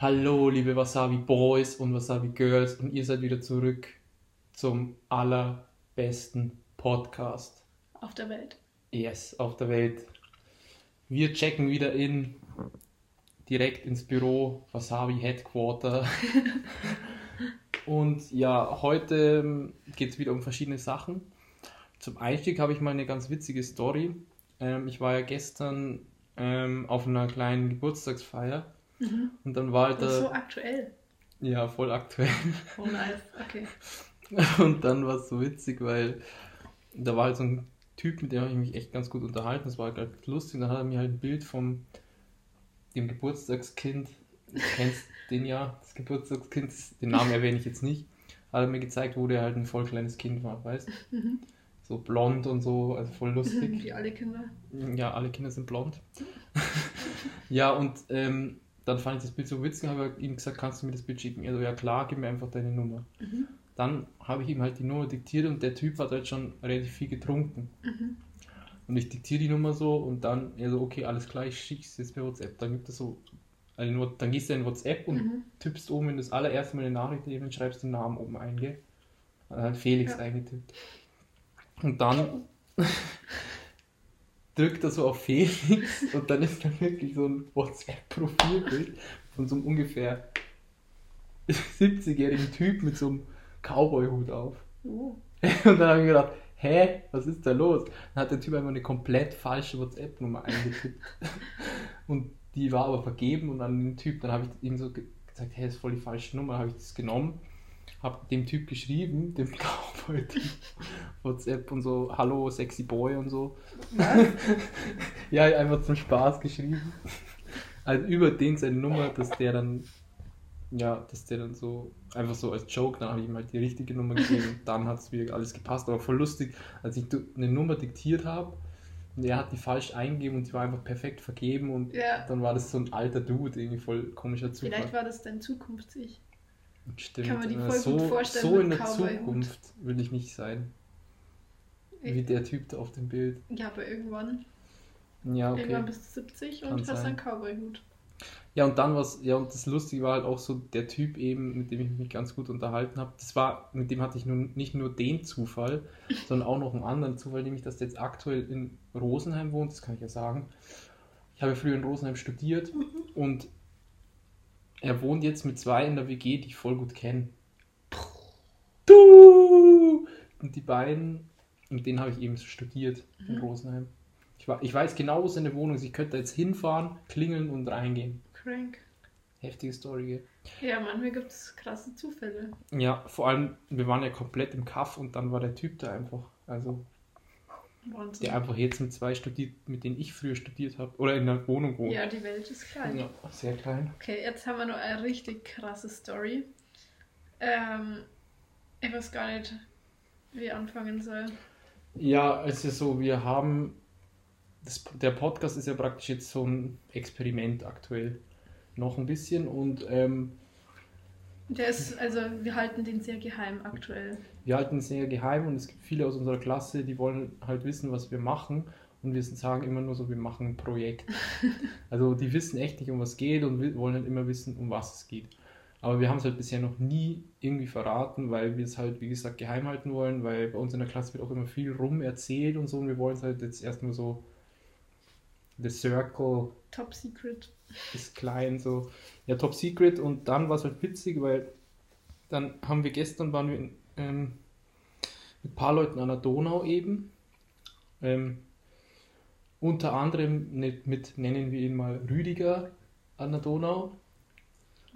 Hallo, liebe Wasabi Boys und Wasabi Girls, und ihr seid wieder zurück zum allerbesten Podcast. Auf der Welt. Yes, auf der Welt. Wir checken wieder in, direkt ins Büro, Wasabi Headquarter. und ja, heute geht es wieder um verschiedene Sachen. Zum Einstieg habe ich mal eine ganz witzige Story. Ähm, ich war ja gestern ähm, auf einer kleinen Geburtstagsfeier Mhm. und dann war halt Das ist so aktuell. ja, voll aktuell. Oh nice. Okay. Und dann war es so witzig, weil da war halt so ein Typ, mit dem habe ich mich echt ganz gut unterhalten. Das war ganz lustig. Und dann hat er mir halt ein Bild vom dem Geburtstagskind, du kennst den ja, das Geburtstagskind, den Namen erwähne ich jetzt nicht, hat er mir gezeigt, wo der halt ein voll kleines Kind war, weißt Mhm. So blond und so, also voll lustig. Wie alle Kinder. Ja, alle Kinder sind blond. ja, und ähm, dann fand ich das Bild so witzig, habe ihm gesagt, kannst du mir das Bild schicken? Er so, ja klar, gib mir einfach deine Nummer. Mhm. Dann habe ich ihm halt die Nummer diktiert und der Typ hat halt schon relativ viel getrunken. Mhm. Und ich diktiere die Nummer so und dann, er so, okay, alles klar, ich schicke es jetzt per WhatsApp. Dann gibt es so, nur, dann gehst du in WhatsApp und Mhm. tippst oben in das allererste Mal eine Nachricht eben und schreibst den Namen oben ein, gell? Dann hat Felix Ja. eingetippt. Und dann drückt er so auf Felix und dann ist da wirklich so ein WhatsApp-Profilbild von so einem ungefähr 70-jährigen Typ mit so einem Cowboy-Hut auf. Oh. Und dann habe ich gedacht, hä, was ist da los? Dann hat der Typ einfach eine komplett falsche WhatsApp-Nummer eingetippt. Und die war aber vergeben und an den Typ, dann habe ich ihm so ge- gesagt, hey, das ist voll die falsche Nummer, habe ich das genommen, habe dem Typ geschrieben, dem Cowboy-Typ, WhatsApp und so, hallo, sexy boy und so. Ja, einfach zum Spaß geschrieben. Also über den seine Nummer, dass der dann, ja, dass der dann so, einfach so als Joke, dann habe ich ihm halt die richtige Nummer gegeben und dann hat es wieder alles gepasst. Aber voll lustig, als ich eine Nummer diktiert habe und er hat die falsch eingegeben und die war einfach perfekt vergeben und Ja. dann war das so ein alter Dude, irgendwie voll komischer Zufall. Vielleicht war das dein Zukunfts-Ich. Stimmt. kann man die voll so, gut vorstellen so in der. Zukunft will ich nicht sein. Wie der Typ da auf dem Bild. Ja, aber irgendwann. Ja, okay. Irgendwann bist du 70 Kann und hast sein. einen Cowboy-Hut. Ja, und dann was, ja, und das Lustige war halt auch so der Typ eben, mit dem ich mich ganz gut unterhalten habe. Das war, mit dem hatte ich nun nicht nur den Zufall, sondern auch noch einen anderen Zufall, nämlich, dass der jetzt aktuell in Rosenheim wohnt, das kann ich ja sagen. Ich habe früher in Rosenheim studiert und er wohnt jetzt mit zwei in der WG, die ich voll gut kenne. Du! Und die beiden, mit denen habe ich eben studiert in Mhm. Rosenheim. Ich, wa- ich weiß genau, wo seine Wohnung ist. Ich könnte da jetzt hinfahren, klingeln und reingehen. Crank. Heftige Story. gell? Ja, manchmal gibt es krasse Zufälle. Ja, vor allem, wir waren ja komplett im Kaff und dann war der Typ da einfach. Also, Wahnsinn. der einfach jetzt mit zwei studiert, mit denen ich früher studiert habe. Oder in der Wohnung wohnt. Ja, die Welt ist klein. Ja, sehr klein. Okay, jetzt haben wir noch eine richtig krasse Story. Ähm, ich weiß gar nicht, wie ich anfangen soll. Ja, es ist so, wir haben. Das, der Podcast ist ja praktisch jetzt so ein Experiment aktuell. Noch ein bisschen und ähm, Der ist, also wir halten den sehr geheim aktuell. wir halten es sehr geheim und es gibt viele aus unserer Klasse, die wollen halt wissen, was wir machen. Und wir sagen immer nur so, wir machen ein Projekt. Also die wissen echt nicht, um was es geht und wollen halt immer wissen, um was es geht. Aber wir haben es halt bisher noch nie irgendwie verraten, weil wir es halt, wie gesagt, geheim halten wollen, weil bei uns in der Klasse wird auch immer viel rum erzählt und so und wir wollen es halt jetzt erstmal so, the circle Top Secret. ist klein, so, ja, top secret und dann war es halt witzig, weil dann haben wir gestern, waren wir in, ähm, mit ein paar Leuten an der Donau eben, ähm, unter anderem mit, mit, nennen wir ihn mal Rüdiger an der Donau.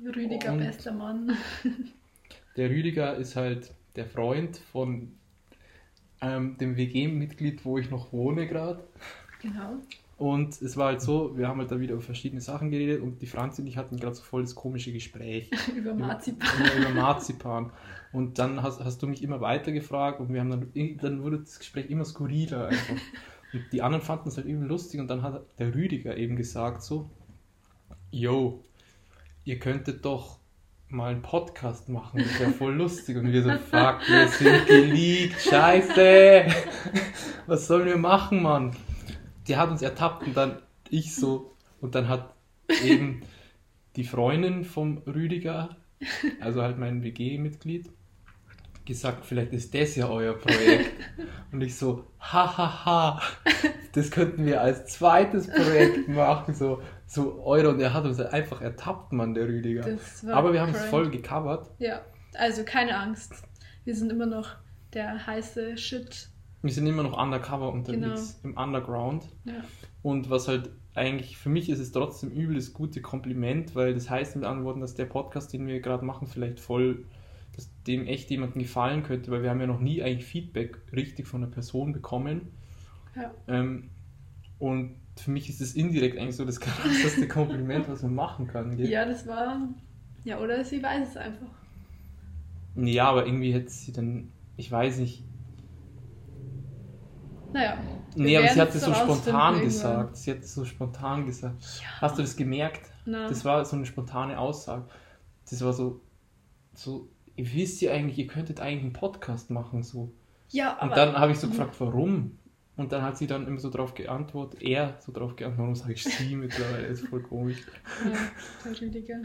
Rüdiger, Und- bester Mann. Der Rüdiger ist halt der Freund von ähm, dem WG-Mitglied, wo ich noch wohne gerade. Genau. Und es war halt so, wir haben halt da wieder über verschiedene Sachen geredet und die Franzi und ich hatten gerade so voll das komische Gespräch. Über Marzipan. Immer über Marzipan. Und dann hast, hast du mich immer weiter gefragt und wir haben dann, dann wurde das Gespräch immer skurriler einfach. Und die anderen fanden es halt eben lustig und dann hat der Rüdiger eben gesagt so, yo, ihr könntet doch mal einen Podcast machen, das wäre voll lustig. Und wir so, fuck, wir sind geleakt, scheiße. Was sollen wir machen, Mann? Der hat uns ertappt und dann ich so, und dann hat eben die Freundin vom Rüdiger, also halt mein WG-Mitglied, gesagt, vielleicht ist das ja euer Projekt. Und ich so, hahaha, ha, ha, das könnten wir als zweites Projekt machen, so, so Euro. Und er hat uns einfach ertappt, Mann, der Rüdiger. Aber wir haben es voll gecovert. Ja, also keine Angst. Wir sind immer noch der heiße Shit. Wir sind immer noch undercover unterwegs, im Underground. Ja. Und was halt eigentlich, für mich ist es trotzdem übel das gute Kompliment, weil das heißt mit anderen Worten, dass der Podcast, den wir gerade machen, vielleicht voll, dass dem echt jemandem gefallen könnte, weil wir haben ja noch nie eigentlich Feedback richtig von einer Person bekommen. Ja. Ähm, und für mich ist es indirekt eigentlich so das krasseste Kompliment, was man machen kann. Gell? ja, das war. Ja, oder sie weiß es einfach. ja, aber irgendwie hätte sie dann, ich weiß nicht, Naja. nee, aber sie hat es so spontan irgendwann. gesagt. Sie hat es so spontan gesagt. Ja. Hast du das gemerkt? Na, Das war so eine spontane Aussage. Das war so, so, ihr wisst ja eigentlich, ihr könntet eigentlich einen Podcast machen, so. ja, aber. Und dann habe ich so gefragt, warum? Und dann hat sie dann immer so drauf geantwortet, er so drauf geantwortet, warum sage ich sie mittlerweile, ist voll komisch. ja, der Rüdiger.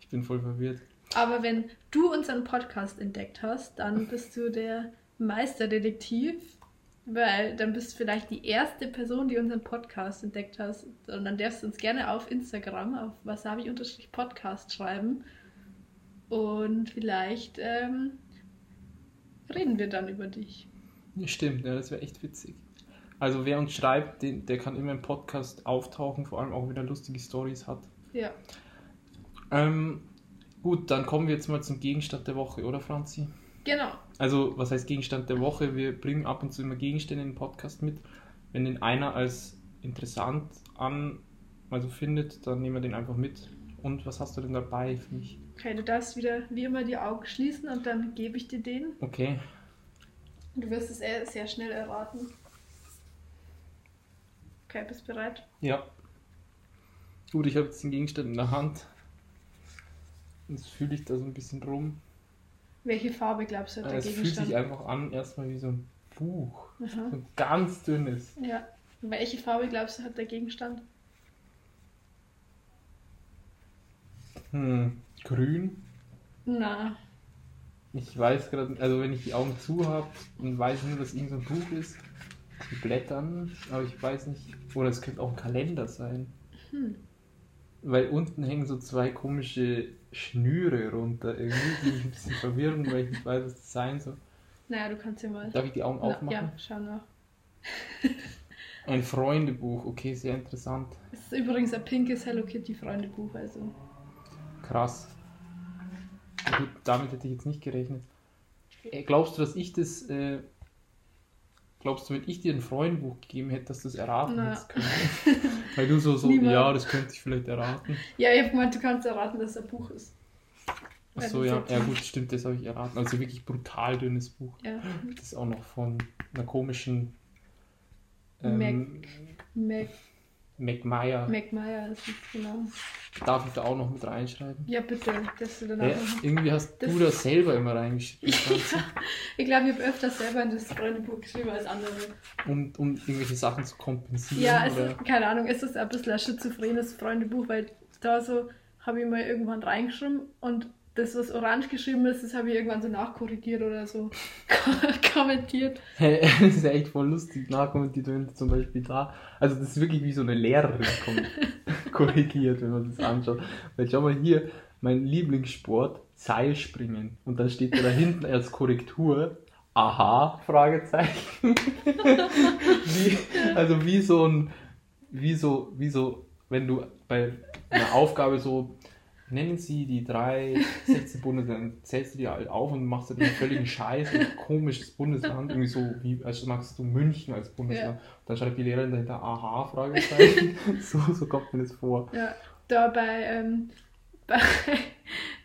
Ich bin voll verwirrt. Aber wenn du unseren Podcast entdeckt hast, dann bist du der Meisterdetektiv, weil dann bist du vielleicht die erste Person, die unseren Podcast entdeckt hast. Und dann darfst du uns gerne auf Instagram, auf wasabi-podcast schreiben. Und vielleicht ähm, reden wir dann über dich. Ja, stimmt, ja, das wäre echt witzig. Also wer uns schreibt, den, der kann immer im Podcast auftauchen, vor allem auch wenn er lustige Stories hat. Ja, Ähm, gut, dann kommen wir jetzt mal zum Gegenstand der Woche, oder Franzi? Genau. Also, was heißt Gegenstand der Woche? Wir bringen ab und zu immer Gegenstände in den Podcast mit. Wenn den einer als interessant an, also findet, dann nehmen wir den einfach mit. Und was hast du denn dabei für mich? Okay, du darfst wieder wie immer die Augen schließen und dann gebe ich dir den. Okay. Du wirst es sehr, sehr schnell erraten. Okay, bist bereit? Ja. Gut, ich habe jetzt den Gegenstand in der Hand. Jetzt fühle ich da so ein bisschen rum. Welche Farbe glaubst du hat der Es fühlt Gegenstand? sich einfach an, erstmal wie so ein Buch. Aha. So ein ganz dünnes. Ja. Welche Farbe glaubst du hat der Gegenstand? Hm, grün. Na, Ich weiß gerade, also wenn ich die Augen zu habe, dann weiß nur, dass irgend so ein Buch ist. Die Blättern, aber ich weiß nicht. Oder es könnte auch ein Kalender sein. hm. Weil unten hängen so zwei komische Schnüre runter. Irgendwie bin ich ein bisschen verwirrend, weil ich nicht weiß, was das sein soll. Naja, du kannst ja mal. Darf ich die Augen Na, aufmachen? ja, schau nach. Ein Freundebuch, okay, sehr interessant. Es ist übrigens ein pinkes Hello Kitty Freundebuch, also. Krass. Gut, damit hätte ich jetzt nicht gerechnet. Äh, Glaubst du, dass ich das. Äh, glaubst du, wenn ich dir ein Freundebuch gegeben hätte, dass du das erraten Na. hättest können? Weil du so, so ja, das könnte ich vielleicht erraten. Ja, ich hab gemeint, du kannst erraten, dass es ein Buch ist. Achso, Ja, ja, ja gut, stimmt, das habe ich erraten. Also wirklich brutal dünnes Buch. Ja. Das ist auch noch von einer komischen ähm, Mac, McMeyer. Mac Meyer ist es, genau. Darf ich da auch noch mit reinschreiben? Ja, bitte, dass du dann auch noch. irgendwie hast Das- du das selber immer reingeschrieben, Franzi, Ich glaube, ich habe öfters selber in das Freundebuch geschrieben als andere. um, um irgendwelche Sachen zu kompensieren. Ja, es oder? ist, keine Ahnung, es ist ein bisschen ein schizophrenes Freundebuch, weil da so habe ich mal irgendwann reingeschrieben und das, was orange geschrieben ist, das habe ich irgendwann so nachkorrigiert oder so kommentiert. Hey, das ist echt voll lustig nachkommentiert, wenn zum Beispiel da, also das ist wirklich wie so eine Lehrerin korrigiert, wenn man das anschaut. Weil schau mal hier, mein Lieblingssport, Seilspringen. Und dann steht da hinten als Korrektur, aha, Fragezeichen. wie, also wie so ein, wie so, wie so, wenn du bei einer Aufgabe so, nennen Sie die drei sechste Bundesländer, dann zählst du die halt auf und machst du den völligen Scheiß, ein komisches Bundesland, irgendwie so wie, als magst du München als Bundesland. Dann schreibt die Lehrerin dahinter, aha, Fragezeichen. so, so kommt mir das vor. Ja, da bei, ähm, bei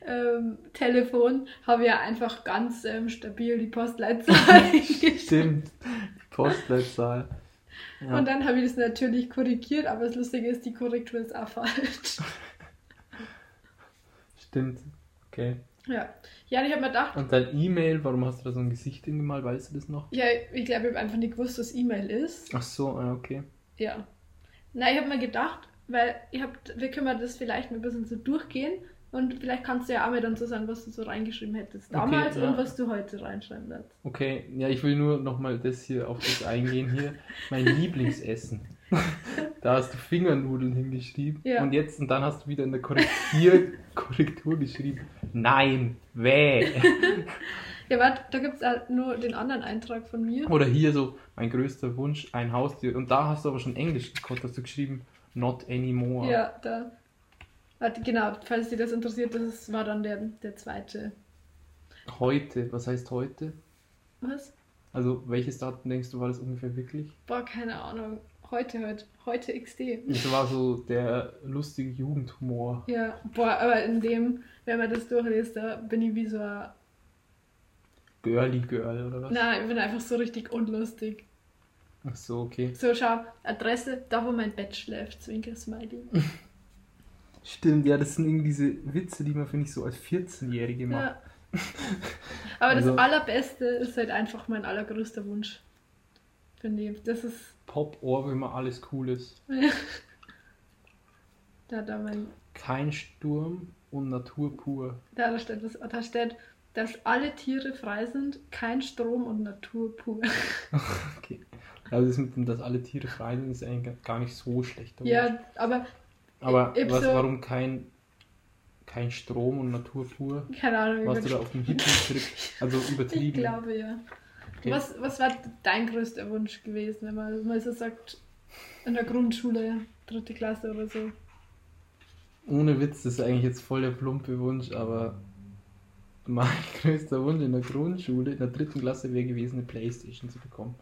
ähm, Telefon habe ich ja einfach ganz ähm, stabil die Postleitzahl. Stimmt, die Postleitzahl. Ja. Und dann habe ich das natürlich korrigiert, aber das Lustige ist, die Korrektur ist auch falsch. Stimmt, okay. Ja, ja und ich habe mir gedacht, Und dein E-Mail, warum hast du da so ein Gesicht hingemalt, weißt du das noch? ja, ich glaube, ich habe einfach nicht gewusst, was E-Mail ist. Ach so, ah, okay. Ja. Na, ich habe mir gedacht, weil ihr habt, wir können das vielleicht ein bisschen so durchgehen und vielleicht kannst du ja auch mal dann so sagen, was du so reingeschrieben hättest damals ja. und was du heute reinschreiben wirst. Okay, ja, ich will nur nochmal das hier auf das eingehen hier. Mein Lieblingsessen. da hast du Fingernudeln hingeschrieben Ja. und jetzt und dann hast du wieder in der Korrektur, Korrektur geschrieben. Nein, weh. Ja, warte, da gibt es halt nur den anderen Eintrag von mir. Oder hier so, mein größter Wunsch, ein Haustier. Und da hast du aber schon Englisch gekonnt, hast du geschrieben, not anymore. Ja, da. Warte, genau, falls dir das interessiert, das war dann der, der zweite. Heute, was heißt heute? Was? Also welches Datum denkst du, war das ungefähr wirklich? Boah, keine Ahnung. Heute, heute, heute XD. Das war so der lustige Jugendhumor. Ja, boah, aber in dem, wenn man das durchliest, da bin ich wie so ein. Girly Girl oder was? Nein, ich bin einfach so richtig unlustig. Ach so, okay. So, schau, Adresse, da wo mein Bett schläft, Zwinker Smiley. Stimmt, ja, das sind irgendwie diese Witze, die man, finde ich, so als 14-Jährige macht. Ja. Aber Also- das Allerbeste ist halt einfach mein allergrößter Wunsch. Finde ich. Das ist. Pop-Ohr, wenn immer alles cool ist. Da, da, mein, Kein Sturm und Natur pur. da, da steht, das, da steht, dass alle Tiere frei sind, kein Strom und Natur pur. Okay. Also das mit dem, dass alle Tiere frei sind, ist eigentlich gar nicht so schlecht. ja, aber Aber ich- ich was, so- warum kein, kein Strom und Natur pur? keine Ahnung. Warst du ich da auf dem Hippie-Trip? Also ich übertrieben. glaube ja. Okay. Was, was war dein größter Wunsch gewesen, wenn man mal so sagt, in der Grundschule, dritte Klasse oder so? Ohne Witz, das ist eigentlich jetzt voll der plumpe Wunsch, aber mein größter Wunsch in der Grundschule, in der dritten Klasse, wäre gewesen, eine Playstation zu bekommen.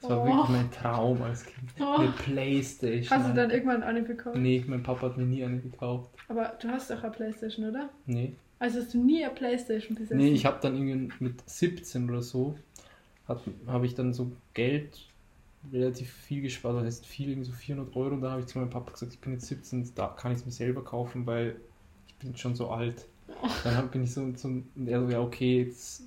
Das war Oh. wirklich mein Traum als Kind. Oh. Eine Playstation. Hast du dann irgendwann eine bekommen? Nee, mein Papa hat mir nie eine gekauft. Aber du hast doch eine Playstation, oder? Nee. Also hast du nie eine Playstation besessen? Nee, ich habe dann irgendwie mit 17 oder so, habe ich dann so Geld relativ viel gespart, das heißt viel, irgendwie so 400 Euro. Und dann habe ich zu meinem Papa gesagt, ich bin jetzt 17, da kann ich es mir selber kaufen, weil ich bin schon so alt. Dann bin ich so, so und er so, ja okay, jetzt,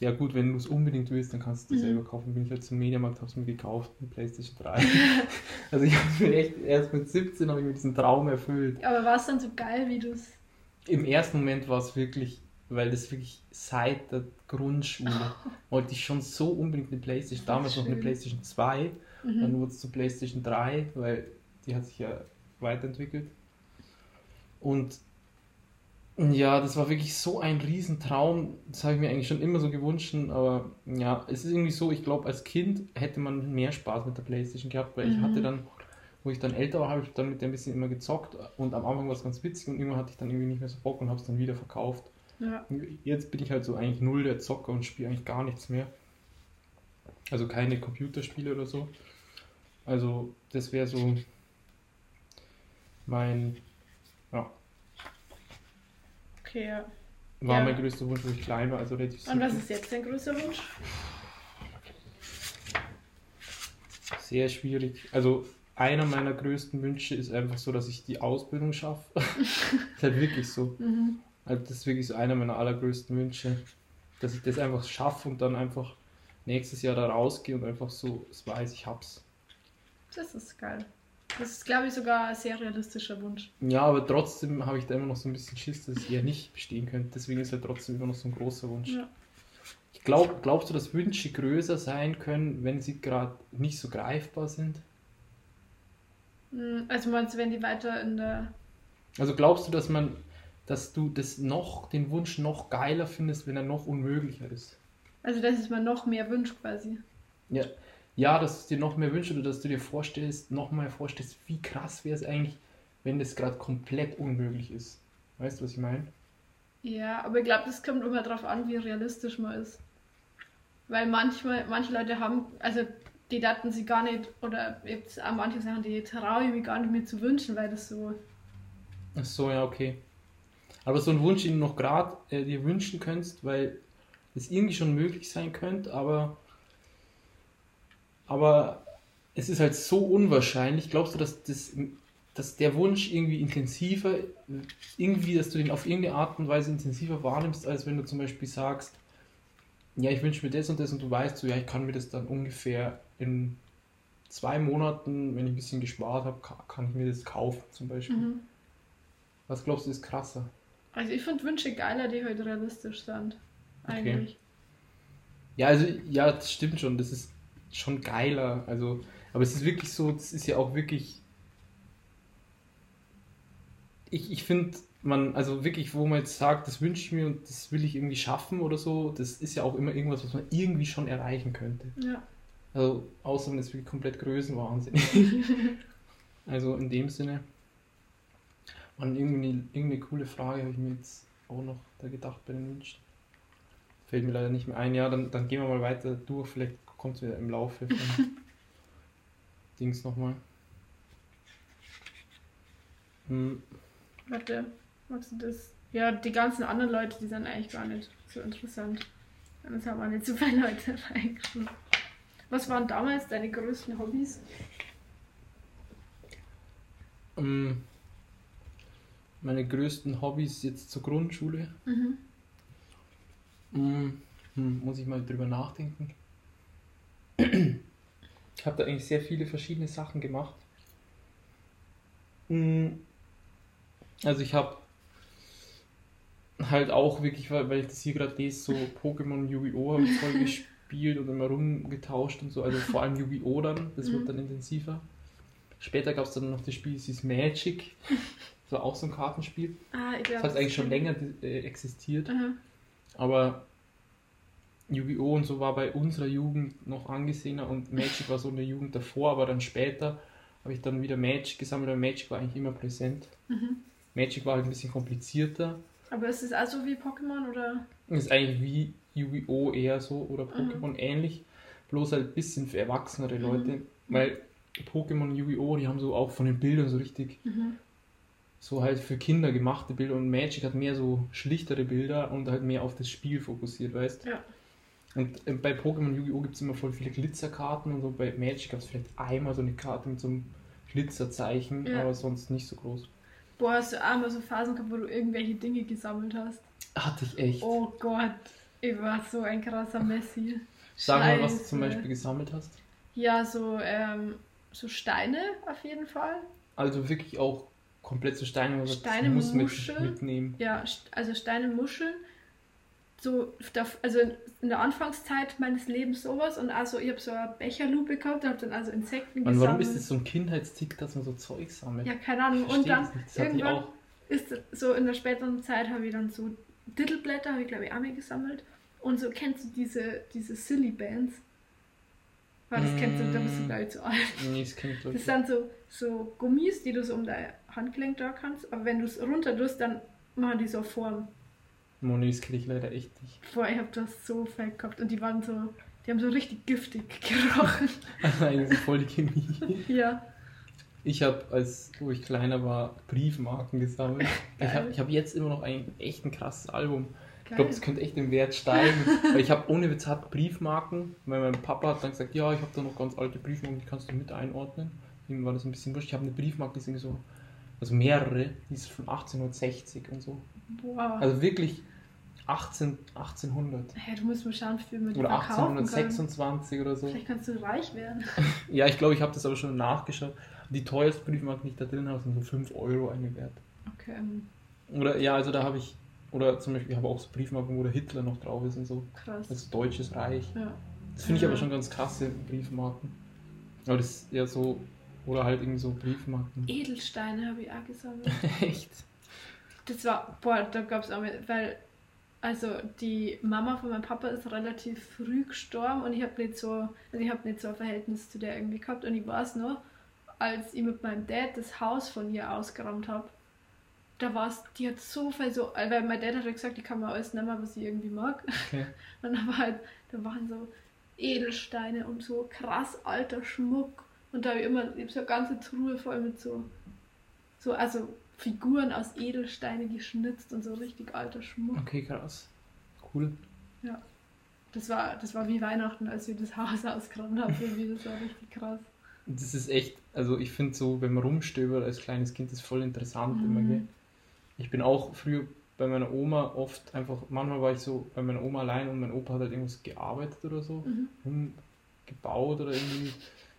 ja gut, wenn du es unbedingt willst, dann kannst du es dir Mhm. selber kaufen. Bin ich halt zum Mediamarkt, habe es mir gekauft, eine Playstation 3. also ich habe mir echt, erst mit 17 habe ich mir diesen Traum erfüllt. Aber war es dann so geil, wie du es. Im ersten Moment war es wirklich, weil das wirklich seit der Grundschule wollte ich schon so unbedingt eine Playstation, damals noch eine. Playstation 2, Mhm. dann wurde es zur Playstation 3, weil die hat sich ja weiterentwickelt. Und ja, das war wirklich so ein Riesentraum, das habe ich mir eigentlich schon immer so gewünscht, aber ja, es ist irgendwie so, ich glaube, als Kind hätte man mehr Spaß mit der Playstation gehabt, weil ich Mhm. hatte dann, wo ich dann älter war, habe ich dann mit der ein bisschen immer gezockt und am Anfang war es ganz witzig und irgendwann hatte ich dann irgendwie nicht mehr so Bock und habe es dann wieder verkauft. Ja. Jetzt bin ich halt so eigentlich null der Zocker und spiele eigentlich gar nichts mehr. Also keine Computerspiele oder so. Also das wäre so mein, ja, Okay, ja. war Ja. mein größter Wunsch, wo ich klein war, also relativ Und was ist jetzt dein größter Wunsch? Sehr schwierig. Also einer meiner größten Wünsche ist einfach so, dass ich die Ausbildung schaffe. ist halt wirklich so. Mhm. Also das ist wirklich so einer meiner allergrößten Wünsche, dass ich das einfach schaffe und dann einfach nächstes Jahr da rausgehe und einfach so es weiß, ich hab's. Das ist geil. Das ist, glaube ich, sogar ein sehr realistischer Wunsch. Ja, aber trotzdem habe ich da immer noch so ein bisschen Schiss, dass ich eher nicht bestehen könnte. Deswegen ist er trotzdem immer noch so ein großer Wunsch. Ja. Ich glaub, glaubst du, dass Wünsche größer sein können, wenn sie gerade nicht so greifbar sind? Mhm, Also meinst du, wenn die weiter in der. Also glaubst du, dass man, dass du das noch, den Wunsch noch geiler findest, wenn er noch unmöglicher ist? Also dass es man noch mehr wünscht quasi. Ja, ja, dass du es dir noch mehr wünschst oder dass du dir vorstellst, noch mal vorstellst, wie krass wäre es eigentlich, wenn das gerade komplett unmöglich ist. Weißt du, was ich meine? Ja, aber ich glaube, das kommt immer darauf an, wie realistisch man ist. Weil manchmal, manche Leute haben, also die daten sie gar nicht, oder jetzt auch manche Sachen, die traue ich mir gar nicht mehr zu wünschen, weil das so. Ach so, ja, okay. Aber so ein Wunsch, den du noch gerade äh, dir wünschen könntest, weil es irgendwie schon möglich sein könnte, aber, aber es ist halt so unwahrscheinlich. Glaubst du, dass, das, dass der Wunsch irgendwie intensiver, irgendwie, dass du den auf irgendeine Art und Weise intensiver wahrnimmst, als wenn du zum Beispiel sagst, ja, ich wünsche mir das und das und du weißt so, ja, ich kann mir das dann ungefähr in zwei Monaten, wenn ich ein bisschen gespart habe, kann, ich mir das kaufen zum Beispiel. Mhm. Was glaubst du ist krasser? Also ich finde Wünsche geiler, die halt realistisch sind. Eigentlich. Ja, also ja, das stimmt schon. Das ist schon geiler. Also, aber es ist wirklich so, das ist ja auch wirklich. Ich, ich finde, man, also wirklich, wo man jetzt sagt, das wünsche ich mir und das will ich irgendwie schaffen oder so, das ist ja auch immer irgendwas, was man irgendwie schon erreichen könnte. Ja. Also, außer man ist wirklich komplett Größenwahnsinn. also in dem Sinne. Man, irgendwie irgendeine coole Frage habe ich mir jetzt auch noch da gedacht bei den Wünschen. Fällt mir leider nicht mehr ein. Ja, dann, dann gehen wir mal weiter durch. Vielleicht kommt es wieder im Laufe von Dings nochmal. Hm, Warte, magst du das? Ja, die ganzen anderen Leute, die sind eigentlich gar nicht so interessant. Jetzt haben wir nicht so viele Leute reingeschrieben. Was waren damals deine größten Hobbys? ähm, meine größten Hobbys jetzt zur Grundschule. Mhm. Hm, hm, muss ich mal drüber nachdenken. Ich habe da eigentlich sehr viele verschiedene Sachen gemacht. Hm, Also ich habe halt auch wirklich, weil, ich das hier gerade lese, so Pokémon Yu-Gi-Oh! habe ich voll gespielt und immer rumgetauscht und so. Also vor allem Yu-Gi-Oh! dann, das Mhm. wird dann intensiver. Später gab es dann noch das Spiel, das hieß Magic. Das war auch so ein Kartenspiel. Ah, ich Das glaube. hat eigentlich schon länger äh, existiert. Aha. Aber Yu-Gi-Oh! und so war bei unserer Jugend noch angesehener und Magic war so in der Jugend davor, aber dann später habe ich dann wieder Magic gesammelt, weil Magic war eigentlich immer präsent. Mhm. Magic war halt ein bisschen komplizierter. Aber ist es auch so wie Pokémon oder? Ist eigentlich wie Yu-Gi-Oh! eher so oder Pokémon ähnlich, bloß halt ein bisschen für erwachsenere Leute, weil Pokémon Yu-Gi-Oh! die haben so auch von den Bildern so richtig Mhm. So halt für Kinder gemachte Bilder und Magic hat mehr so schlichtere Bilder und halt mehr auf das Spiel fokussiert, weißt Ja. Und äh, bei Pokémon Yu-Gi-Oh! gibt es immer voll viele Glitzerkarten und so. Bei Magic gab es vielleicht einmal so eine Karte mit so einem Glitzerzeichen, Ja. aber sonst nicht so groß. Boah, hast du auch mal so Phasen gehabt, wo du irgendwelche Dinge gesammelt hast? Hatte ich echt. Oh Gott, ich war so ein krasser Messi. Sag mal, was du zum Beispiel gesammelt hast. Ja, so, ähm, so Steine auf jeden Fall. Also wirklich auch komplett so Steine, Steine, muss mit, Muscheln. mitnehmen. Ja, also Steine, Muscheln. So, also in der Anfangszeit meines Lebens sowas und also ich habe so eine Becherlupe gehabt, habe dann also Insekten gesammelt. warum ist das so ein Kindheitstick, dass man so Zeug sammelt? Ja, keine Ahnung. Und dann irgendwann ist so in der späteren Zeit habe ich dann so Titelblätter, habe ich glaube ich auch mal gesammelt. Und so kennst du diese, diese Silly Bands? Weil das kennst du, da bist du glaube ich zu alt. Nee, das kenn ich Das sind so, so Gummis, die du so um dein Handgelenk da kannst. Aber wenn du es runter tust, dann machen die so Form. Moni, das kenne ich leider echt nicht. Boah, ich habe das so fett gehabt. Und die waren so, die haben so richtig giftig gerochen. Also eigentlich voll die Chemie. ja. Ich habe, als wo ich kleiner war, Briefmarken gesammelt. Ich Geil. habe ich hab jetzt immer noch ein echt ein krasses Album. Ich Geil. glaube, das könnte echt im Wert steigen. weil ich habe ohne Witz hat Briefmarken, weil mein Papa hat dann gesagt, ja, ich habe da noch ganz alte Briefmarken, die kannst du mit einordnen. Ihm war das ein bisschen wurscht. Ich habe eine Briefmarke, die so, also mehrere, die ist von 1860 und so. Boah. Also wirklich 18, 1800 hey, du musst mal schauen, wie wir die oder verkaufen können. 1826 oder so. Vielleicht kannst du reich werden. Ja, ich glaube, ich habe das aber schon nachgeschaut. Die teuerste Briefmarke, die ich da drin habe, sind so 5 Euro eine wert. Okay. ähm, Oder ja, also da habe ich, oder zum Beispiel, ich habe auch so Briefmarken, wo der Hitler noch drauf ist und so. Krass. Das Deutsches Reich. ja. Das finde ich aber schon ganz krasse Briefmarken. Aber das ist ja so, oder halt irgendwie so Briefmarken. Edelsteine habe ich auch gesammelt. Echt? Das war, boah, da gab es auch mit, weil, also die Mama von meinem Papa ist relativ früh gestorben und ich habe nicht so, also ich habe nicht so ein Verhältnis zu der irgendwie gehabt und ich weiß noch, als ich mit meinem Dad das Haus von ihr ausgeräumt habe, da war es, die hat so viel so, weil mein Dad hat ja gesagt, ich kann mir alles nehmen, was ich irgendwie mag. Okay. Und da war halt, da waren so Edelsteine und so krass alter Schmuck. Und da habe ich immer ich hab so eine ganze Truhe voll mit so, so, also Figuren aus Edelsteine geschnitzt und so richtig alter Schmuck. Okay, krass. Cool. Das war, das war wie Weihnachten, als wir das Haus ausgeräumt haben. Das war richtig krass. Das ist echt, also ich finde so, wenn man rumstöbert als kleines Kind, ist voll interessant Mhm. immer, gell? Ich bin auch früher bei meiner Oma oft einfach, manchmal war ich so bei meiner Oma allein und mein Opa hat halt irgendwas gearbeitet oder so, Mhm. gebaut oder irgendwie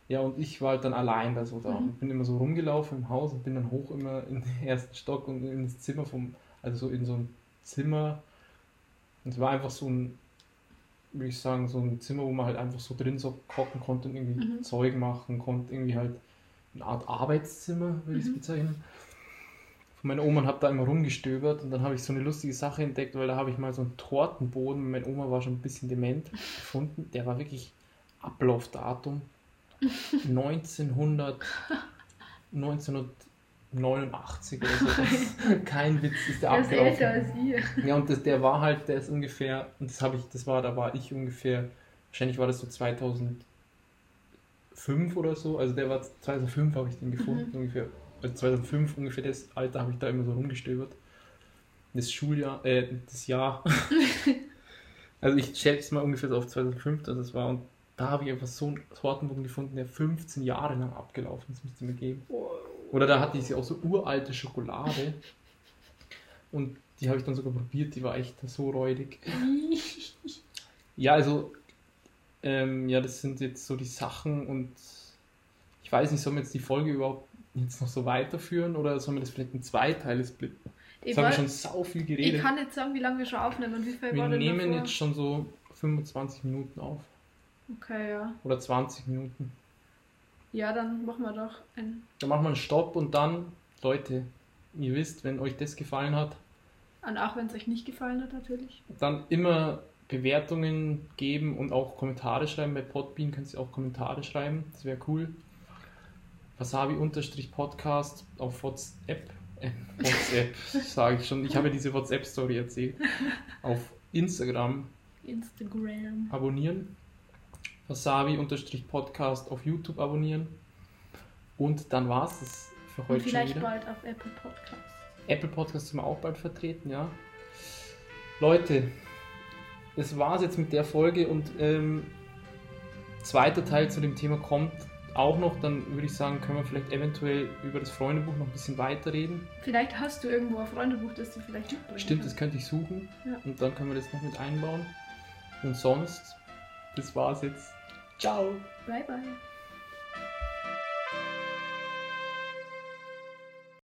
Ja, und ich war halt dann allein da so da. Mhm. Und bin immer so rumgelaufen im Haus und bin dann hoch immer in den ersten Stock und in das Zimmer vom, also so in so ein Zimmer. Und es war einfach so ein, würde ich sagen, so ein Zimmer, wo man halt einfach so drin so kochen konnte und irgendwie Mhm. Zeug machen konnte. Irgendwie halt eine Art Arbeitszimmer, würde ich es Mhm. bezeichnen. Von meiner Oma und habe da immer rumgestöbert und dann habe ich so eine lustige Sache entdeckt, weil da habe ich mal so einen Tortenboden, meine Oma war schon ein bisschen dement, gefunden. Der war wirklich Ablaufdatum 1900, 1989 oder so. Das, kein Witz ist der Er ist älter abgelaufen. als ihr. Ja, und das, der war halt, der ist ungefähr, und das habe ich, das war, da war ich ungefähr, wahrscheinlich war das so 2005 oder so, also der war 2005 habe ich den gefunden, Mhm. ungefähr, also 2005 ungefähr das Alter habe ich da immer so rumgestöbert. Das Schuljahr, äh, das Jahr. also ich schätze mal ungefähr so auf 2005, dass es war, und da habe ich einfach so einen Tortenboden gefunden, der 15 Jahre lang abgelaufen ist, müsste mir geben. Oder da hatte ich sie auch so uralte Schokolade. Und die habe ich dann sogar probiert, die war echt so räudig. Ja, also, ähm, ja, das sind jetzt so die Sachen und ich weiß nicht, sollen wir jetzt die Folge überhaupt jetzt noch so weiterführen oder sollen wir das vielleicht in zwei Teile splitten? Ich, Jetzt haben wir schon sau viel ich geredet. kann nicht sagen, wie lange wir schon aufnehmen und wie viel Wir nehmen jetzt schon so 25 Minuten auf. Okay, ja. Oder 20 Minuten. Ja, dann machen wir doch ein. Dann machen wir einen Stopp und dann, Leute, ihr wisst, wenn euch das gefallen hat, Und auch wenn es euch nicht gefallen hat, natürlich. dann immer Bewertungen geben und auch Kommentare schreiben. Bei Podbean könnt ihr auch Kommentare schreiben, das wäre cool. Wasabi-Podcast auf WhatsApp. Äh, WhatsApp, sage ich schon. Ich habe ja diese WhatsApp-Story erzählt. Auf Instagram Instagram. abonnieren. Wasabi-Podcast auf YouTube abonnieren. Und dann war es das für Und heute schon vielleicht wieder. bald auf Apple Podcasts. Apple Podcast sind wir auch bald vertreten, ja. Leute, das war's jetzt mit der Folge und ähm, zweiter Teil zu dem Thema kommt auch noch. Dann würde ich sagen, können wir vielleicht eventuell über das Freundebuch noch ein bisschen weiterreden. Vielleicht hast du irgendwo ein Freundebuch, das du vielleicht mitbringen Stimmt, das kannst. könnte ich suchen Ja. und dann können wir das noch mit einbauen. Und sonst, das war's jetzt. Ciao! Bye, bye.